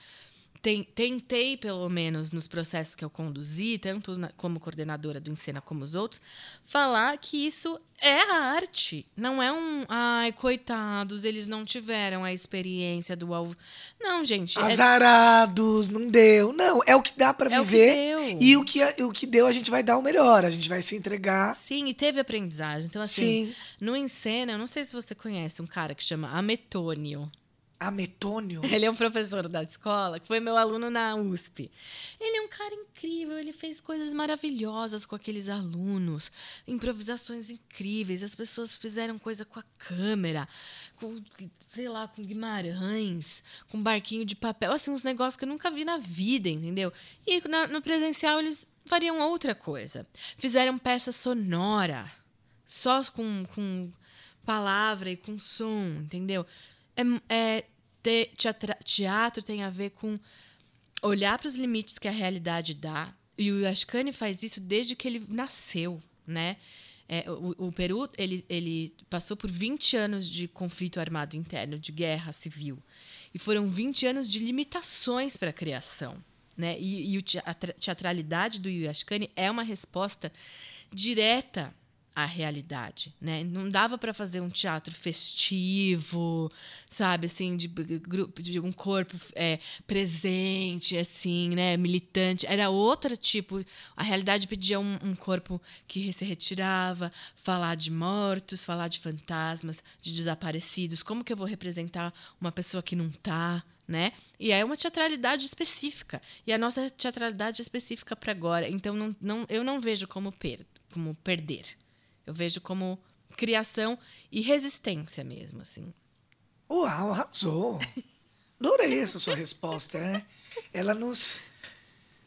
Ten- Tentei, pelo menos, nos processos que eu conduzi, tanto na- como coordenadora do Encena como os outros, falar que isso é a arte. Não é um. Ai, coitados, eles não tiveram a experiência do alvo. Não, gente. é- Azarados, não deu. Não, é o que dá pra É o viver. E o que, o que deu, a gente vai dar o melhor. A gente vai se entregar. Sim, e teve aprendizagem. Então, assim, Sim. no Encena, eu não sei se você conhece um cara que chama Ametônio. Ametônio. [laughs] Ele é um professor da escola, que foi meu aluno na USP. Ele é um cara incrível, ele fez coisas maravilhosas com aqueles alunos, improvisações incríveis. As pessoas fizeram coisa com a câmera, com, sei lá, com Guimarães, com barquinho de papel, assim, uns negócios que eu nunca vi na vida, entendeu? E no presencial eles fariam outra coisa. Fizeram peça sonora, só com, com palavra e com som, entendeu? É, é, teatro tem a ver com olhar para os limites que a realidade dá. E o Yashkani faz isso desde que ele nasceu, né? É, o, o Peru ele, ele passou por 20 anos de conflito armado interno, de guerra civil. E foram 20 anos de limitações para a criação. Né? E, e a tra- teatralidade do Yashkani é uma resposta direta à realidade, né? Não dava para fazer um teatro festivo, sabe, assim, de grupo, de um corpo é, presente, assim, né, militante. Era outro tipo. A realidade pedia um, um corpo que se retirava, falar de mortos, falar de fantasmas, de desaparecidos. Como que eu vou representar uma pessoa que não tá? Né? E é uma teatralidade específica. E a nossa teatralidade é específica para agora. Então, não, não, eu não vejo como, per, como perder. Eu vejo como criação e resistência mesmo, assim. Uau, arrasou. Adorei essa sua resposta. né? Ela nos.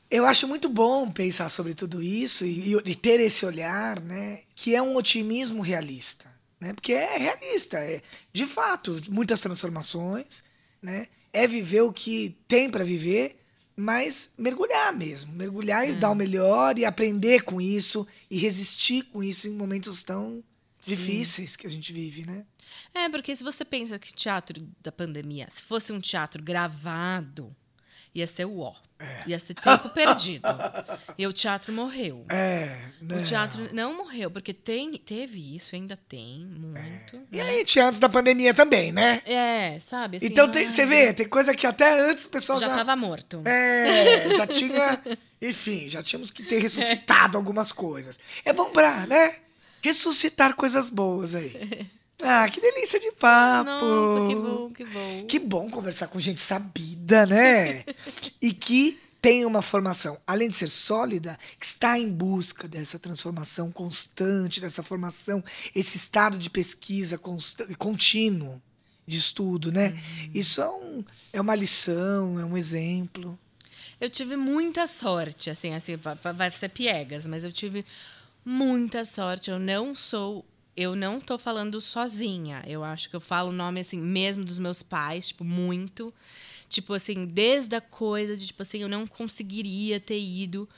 Eu acho muito bom pensar sobre tudo isso e, e- ter esse olhar, né? Que é um otimismo realista. Né? Porque é realista, é de fato, muitas transformações, né? É viver o que tem para viver, mas mergulhar mesmo. Mergulhar e dar o melhor e aprender com isso e resistir com isso em momentos tão difíceis que a gente vive, né? É, porque se você pensa que teatro da pandemia, se fosse um teatro gravado, ia ser o ó. Ia ser tempo perdido. E o teatro morreu. É, né? O teatro não morreu, porque tem, teve isso, ainda tem muito. E né? aí tinha antes da pandemia também, né? É, sabe? assim, então ai, você vê, tem coisa que até antes o pessoal Já já. estava morto. É, já tinha. [laughs] Enfim, já tínhamos que ter ressuscitado algumas coisas. É bom pra, né? Ressuscitar coisas boas aí. [laughs] Ah, que delícia de papo. Nossa, que bom, que bom. Que bom conversar com gente sabida, né? [laughs] e que tem uma formação, além de ser sólida, que está em busca dessa transformação constante, dessa formação, esse estado de pesquisa contínuo de estudo, né? Uhum. Isso é, um, é uma lição, é um exemplo. Eu tive muita sorte, assim, assim, vai ser piegas, mas eu tive muita sorte. Eu não sou eu não tô falando sozinha. Eu acho que eu falo o nome assim mesmo dos meus pais, tipo, muito. Tipo assim, desde a coisa de tipo assim, eu não conseguiria ter ido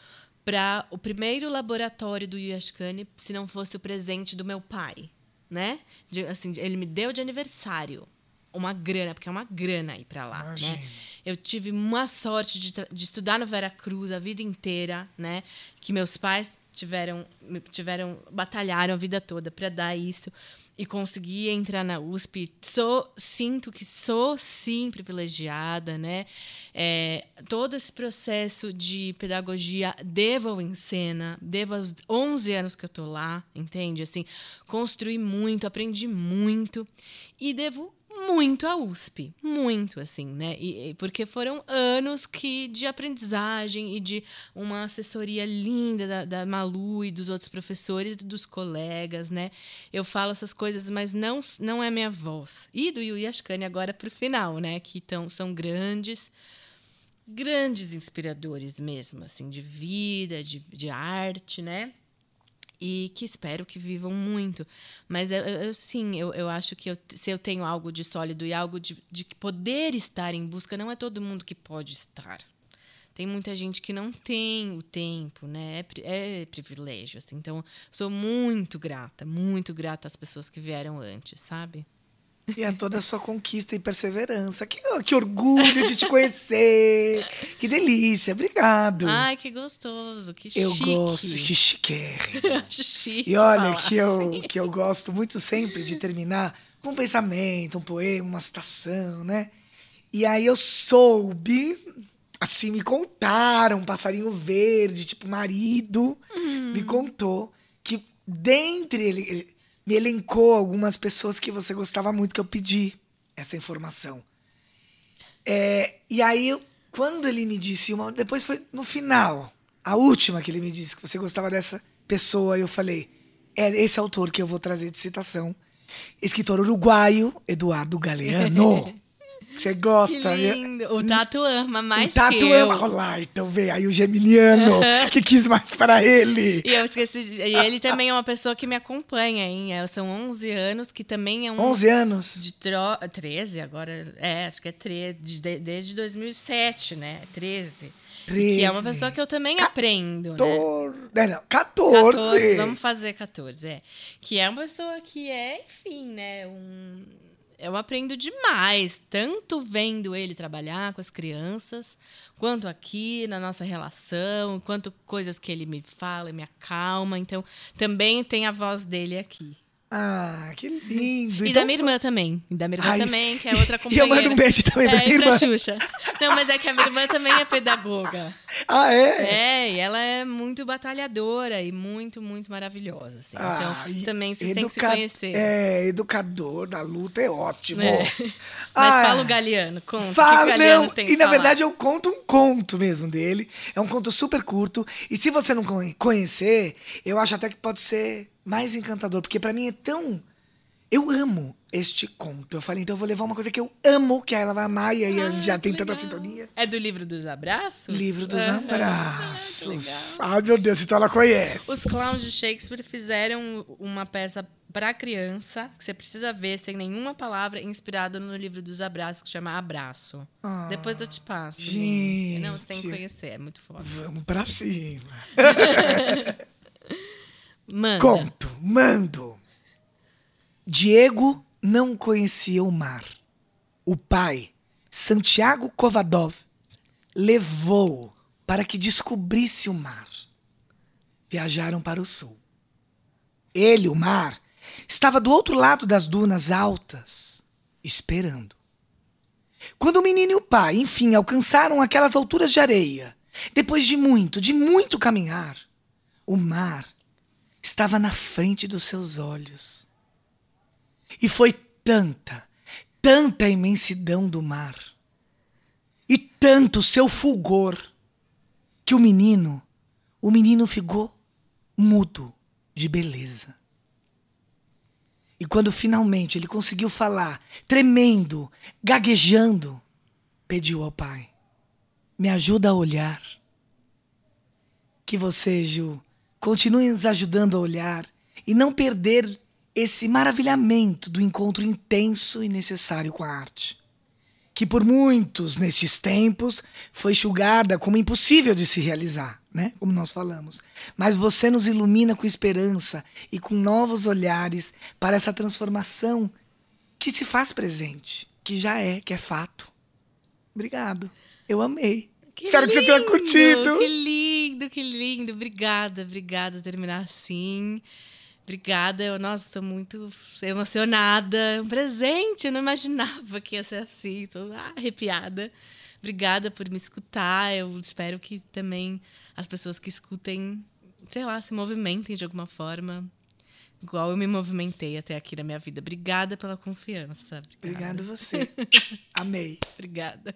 para o primeiro laboratório do Yashkani se não fosse o presente do meu pai, né? De, assim, ele me deu de aniversário uma grana, porque é uma grana ir para lá, né? Eu tive uma sorte de, de estudar no Vera Cruz a vida inteira, né? Que meus pais tiveram, tiveram batalharam a vida toda para dar isso e conseguir entrar na USP. Sou, sinto que sou sim privilegiada, né? É, todo esse processo de pedagogia devo ao Encena, devo aos 11 anos que eu tô lá, entende? Assim, construí muito, aprendi muito e devo muito a USP, muito assim, né? E, porque foram anos que de aprendizagem e de uma assessoria linda da, da Malu e dos outros professores dos colegas, né? Eu falo essas coisas, mas não não é minha voz. E do Yui Ashkani agora para o final, né? Que tão, são grandes grandes inspiradores mesmo, assim, de vida, de, de arte, né? E que espero que vivam muito. Mas eu, eu sim, eu, eu acho que eu, se eu tenho algo de sólido e algo de, de poder estar em busca, não é todo mundo que pode estar. Tem muita gente que não tem o tempo, né? É, é privilégio, assim. Então, sou muito grata, muito grata às pessoas que vieram antes, sabe? E a toda a sua conquista e perseverança. Que, que orgulho de te conhecer. que delícia. Obrigado. Ai, que gostoso. Que chique. Eu gosto. Que chiquérrimo. [laughs] chique. E olha que eu, assim. que eu gosto muito sempre de terminar com um pensamento, um poema, uma citação, né? E aí eu soube, assim, me contaram, um passarinho verde, tipo marido, hum. me contou que dentre ele, ele me elencou algumas pessoas que você gostava muito, que eu pedi essa informação. É, e aí, quando ele me disse uma. Depois foi no final, a última que ele me disse que você gostava dessa pessoa, eu falei: é esse autor que eu vou trazer de citação. Escritor uruguaio, Eduardo Galeano. [laughs] Você gosta, que né? lindo. O Tato ama mais o Tato que eu. ama. Olá, então vem aí o Geminiano, que quis mais para ele. E eu esqueci. De... E ele também é uma pessoa que me acompanha, hein? É, são 11 anos, que também é um. 11 anos? De tro... 13 agora. É, acho que é 13. Desde 2007, né? 13. 13. Que é uma pessoa que eu também 14. aprendo, né? É, não, 14. 14. Vamos fazer 14, é. Que é uma pessoa que é, enfim, né? Um eu aprendo demais, tanto vendo ele trabalhar com as crianças, quanto aqui na nossa relação, quanto coisas que ele me fala, me acalma. Então, também tem a voz dele aqui. Ah, que lindo. [laughs] E então, da minha irmã também. E da minha irmã Ai, também, que é outra [laughs] companheira. E eu mando um beijo também pra é, minha irmã. Pra Xuxa. Não, mas é que a minha irmã também é pedagoga. [laughs] Ah, é? É, e ela é muito batalhadora e muito, muito maravilhosa. Assim. Ah, então, também vocês têm que se conhecer. É, educador da luta é ótimo. É. Mas ah, fala o Galeano, conta. Fala, o Galeano não, tem E na falar. verdade eu conto um conto mesmo dele. É um conto super curto. E se você não conhecer, eu acho até que pode ser mais encantador, porque para mim é tão. Eu amo este conto. Eu falei, então eu vou levar uma coisa que eu amo, que ela vai amar, e aí ah, a gente já tem legal. tanta sintonia. É do livro dos abraços? Livro dos ah, abraços. Ai, meu Deus, então ela conhece. Os clowns de Shakespeare fizeram uma peça para criança, que você precisa ver, sem nenhuma palavra, inspirada no livro dos abraços, que chama Abraço. Ah, Depois eu te passo. Gente. Não, você tem que conhecer, é muito forte. Vamos para cima. [laughs] Manda. Conto, mando. Diego não conhecia o mar. O pai, Santiago Kovadov, levou para que descobrisse o mar. Viajaram para o sul. Ele, o mar, estava do outro lado das dunas altas, esperando. Quando o menino e o pai, enfim, alcançaram aquelas alturas de areia, depois de muito, de muito caminhar, o mar estava na frente dos seus olhos. E foi tanta, tanta imensidão do mar, e tanto seu fulgor, que o menino, o menino ficou mudo de beleza. E quando finalmente ele conseguiu falar, tremendo, gaguejando, pediu ao pai: Me ajuda a olhar. Que você, Ju, continue nos ajudando a olhar e não perder esse maravilhamento do encontro intenso e necessário com a arte. Que por muitos nestes tempos foi julgada como impossível de se realizar, né? Como nós falamos. Mas você nos ilumina com esperança e com novos olhares para essa transformação que se faz presente, que já é, que é fato. Obrigado. Eu amei. Que Espero que você tenha lindo, curtido. Que lindo, que lindo. Obrigada, obrigada terminar assim. Obrigada. Eu, nossa, estou muito emocionada. É um presente. Eu não imaginava que ia ser assim. Estou ah, arrepiada. Obrigada por me escutar. Eu espero que também as pessoas que escutem, sei lá, se movimentem de alguma forma. Igual eu me movimentei até aqui na minha vida. Obrigada pela confiança. Obrigada, Obrigado você. [laughs] Amei. Obrigada.